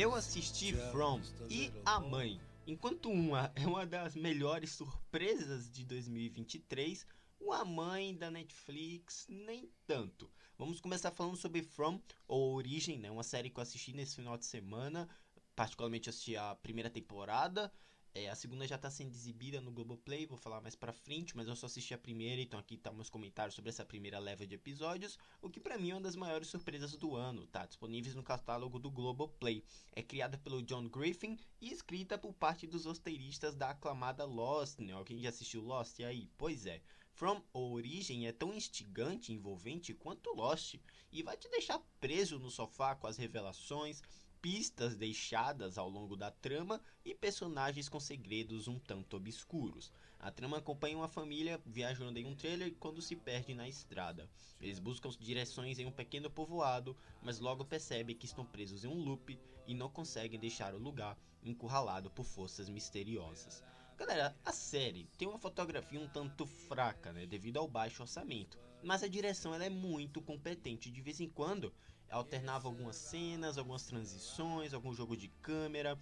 Eu assisti From e A Mãe. Enquanto uma é uma das melhores surpresas de 2023, o A Mãe da Netflix nem tanto. Vamos começar falando sobre From, ou Origem, né? Uma série que eu assisti nesse final de semana. Particularmente assisti a primeira temporada. É, a segunda já está sendo exibida no Globoplay, vou falar mais pra frente, mas eu só assisti a primeira, então aqui tá meus comentários sobre essa primeira leva de episódios, o que para mim é uma das maiores surpresas do ano, tá? Disponíveis no catálogo do Globoplay. É criada pelo John Griffin e escrita por parte dos roteiristas da aclamada Lost, né? Alguém já assistiu Lost? E aí? Pois é. From Origem é tão instigante e envolvente quanto Lost, e vai te deixar preso no sofá com as revelações, pistas deixadas ao longo da trama e personagens com segredos um tanto obscuros. A trama acompanha uma família viajando em um trailer quando se perde na estrada. Eles buscam direções em um pequeno povoado, mas logo percebem que estão presos em um loop e não conseguem deixar o lugar, encurralado por forças misteriosas. Galera, a série tem uma fotografia um tanto fraca, né, devido ao baixo orçamento, mas a direção ela é muito competente. De vez em quando alternava algumas cenas, algumas transições, algum jogo de câmera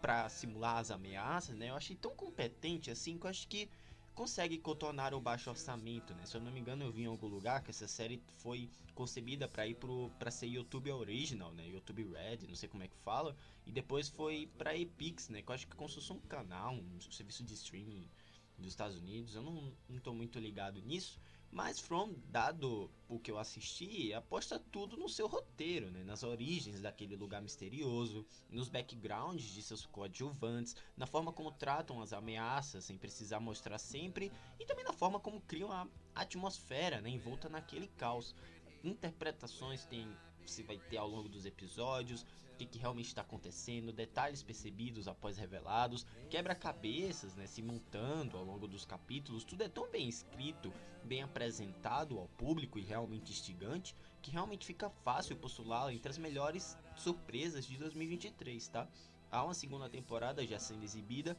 para simular as ameaças, né? Eu achei tão competente assim que eu acho que consegue contornar o baixo orçamento, né? Se eu não me engano, eu vi em algum lugar que essa série foi concebida para ir pro para ser YouTube Original, né? YouTube Red, não sei como é que fala, e depois foi para Epix, né? Que eu acho que como se um canal, um serviço de streaming dos Estados Unidos. Eu não, tô muito ligado nisso, mas From, dado o que eu assisti, aposta tudo no seu roteiro, né? nas origens daquele lugar misterioso, nos backgrounds de seus coadjuvantes, na forma como tratam as ameaças sem precisar mostrar sempre, e também na forma como criam a atmosfera né? envolta naquele caos. Interpretações tem se vai ter ao longo dos episódios, que, que realmente está acontecendo, detalhes percebidos após revelados, quebra-cabeças né, se montando ao longo dos capítulos, tudo é tão bem escrito, bem apresentado ao público e realmente instigante, que realmente fica fácil postulá-lo entre as melhores surpresas de 2023, tá? Há uma segunda temporada já sendo exibida,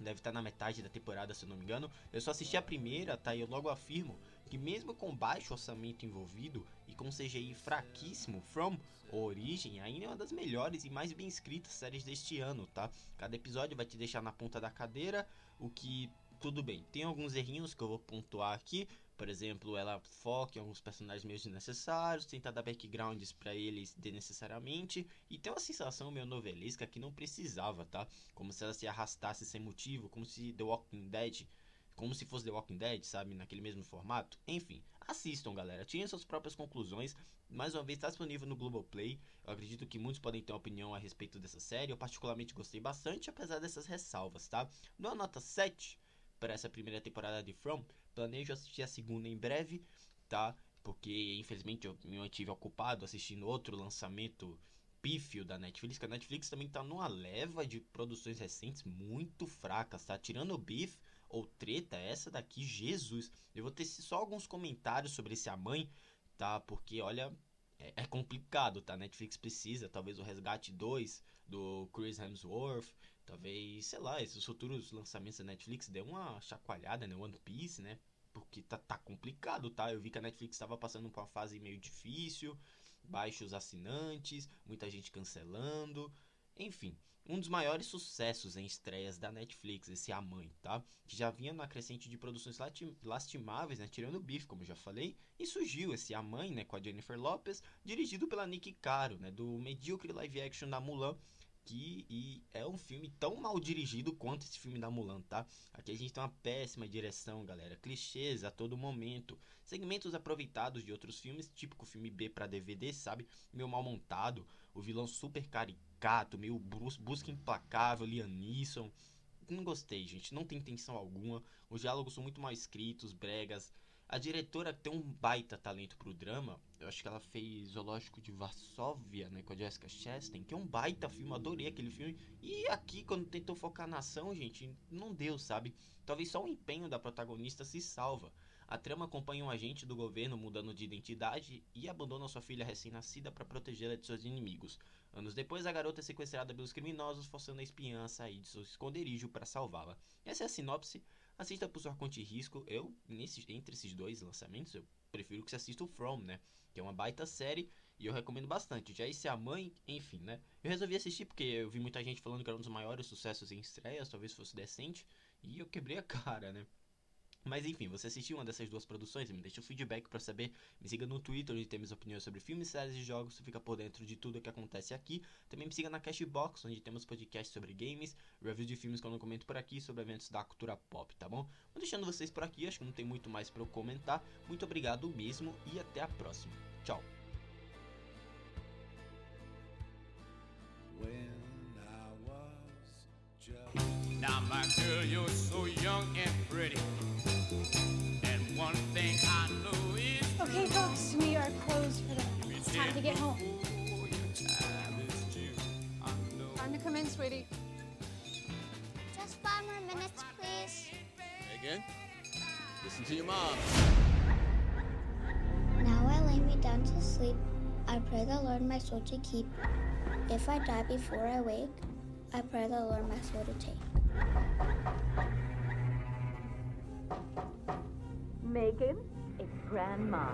deve estar na metade da temporada, se eu não me engano. Eu só assisti a primeira, tá? E eu logo afirmo que mesmo com baixo orçamento envolvido e com CGI fraquíssimo, From Origem ainda é uma das melhores e mais bem escritas séries deste ano, tá? Cada episódio vai te deixar na ponta da cadeira, o que tudo bem. Tem alguns errinhos que eu vou pontuar aqui, por exemplo, ela foca em alguns personagens meio desnecessários, tenta dar backgrounds para eles desnecessariamente, e tem uma sensação meio novelesca que não precisava, tá? Como se ela se arrastasse sem motivo, como se The Walking Dead como se fosse The Walking Dead, sabe? Naquele mesmo formato. Enfim, assistam, galera. Tirem suas próprias conclusões. Mais uma vez, está disponível no Globoplay. Eu acredito que muitos podem ter uma opinião a respeito dessa série. Eu, particularmente, gostei bastante, apesar dessas ressalvas, tá? Dou a nota 7 para essa primeira temporada de From. Planejo assistir a segunda em breve, tá? Porque, infelizmente, eu me mantive ocupado assistindo outro lançamento pífio da Netflix, que a Netflix também tá numa leva de produções recentes muito fracas, tá? Tirando o Beef, ou treta, essa daqui, Jesus. Eu vou ter só alguns comentários sobre esse A Mãe, tá? Porque, olha, é, é complicado, tá? Netflix precisa, talvez o Resgate 2 do Chris Hemsworth, talvez, sei lá, esses futuros lançamentos da Netflix dê uma chacoalhada, né? One Piece, né? Porque tá, tá complicado, tá? Eu vi que a Netflix estava passando por uma fase meio difícil, baixos assinantes, muita gente cancelando. Enfim, um dos maiores sucessos em estreias da Netflix, esse A Mãe, tá? Que já vinha na crescente de produções lastimáveis, né? Tirando o Biff, como já falei. E surgiu esse A Mãe, né? Com a Jennifer Lopez, dirigido pela Nick Caro, né? Do medíocre live action da Mulan. Que e é um filme tão mal dirigido quanto esse filme da Mulan, tá? Aqui a gente tem uma péssima direção, galera. Clichês a todo momento. Segmentos aproveitados de outros filmes, típico filme B para DVD, sabe? Meio mal montado. O vilão super caricato meio busca implacável, Liam Neeson. Não gostei, gente. Não tem intenção alguma. Os diálogos são muito mal escritos, bregas. A diretora tem um baita talento pro drama. Eu acho que ela fez Zoológico de Varsóvia, né, com a Jessica Chastain, que é um baita filme, adorei aquele filme. E aqui, quando tentou focar na ação, gente, não deu, sabe? Talvez só o empenho da protagonista se salva. A trama acompanha um agente do governo mudando de identidade e abandona sua filha recém-nascida para protegê-la de seus inimigos. Anos depois, a garota é sequestrada pelos criminosos, forçando a espiã a sair de seu esconderijo para salvá-la. Essa é a sinopse. Assista por sua conta e risco. Eu, nesse, entre esses dois lançamentos, eu prefiro que você assista o From, né? Que é uma baita série E eu recomendo bastante. Já esse A Mãe, enfim, né? Eu resolvi assistir porque eu vi muita gente falando que era um dos maiores sucessos em estreias, talvez fosse decente. E eu quebrei a cara, né? Mas enfim, você assistiu uma dessas duas produções, me deixa o feedback para saber. Me siga no Twitter, onde temos opiniões sobre filmes, séries e jogos, você fica por dentro de tudo que acontece aqui. Também me siga na Cashbox, onde temos podcasts sobre games, reviews de filmes que eu não comento por aqui, sobre eventos da cultura pop, tá bom? Vou deixando vocês por aqui, acho que não tem muito mais para eu comentar. Muito obrigado mesmo e até a próxima. Tchau! Now, my girl, you're so young and pretty. Get home. Time to come in, sweetie. Just five more minutes, please. Megan, Listen to your mom. Now I lay me down to sleep. I pray the Lord my soul to keep. If I die before I wake, I pray the Lord my soul to take. Megan, it's Grandma.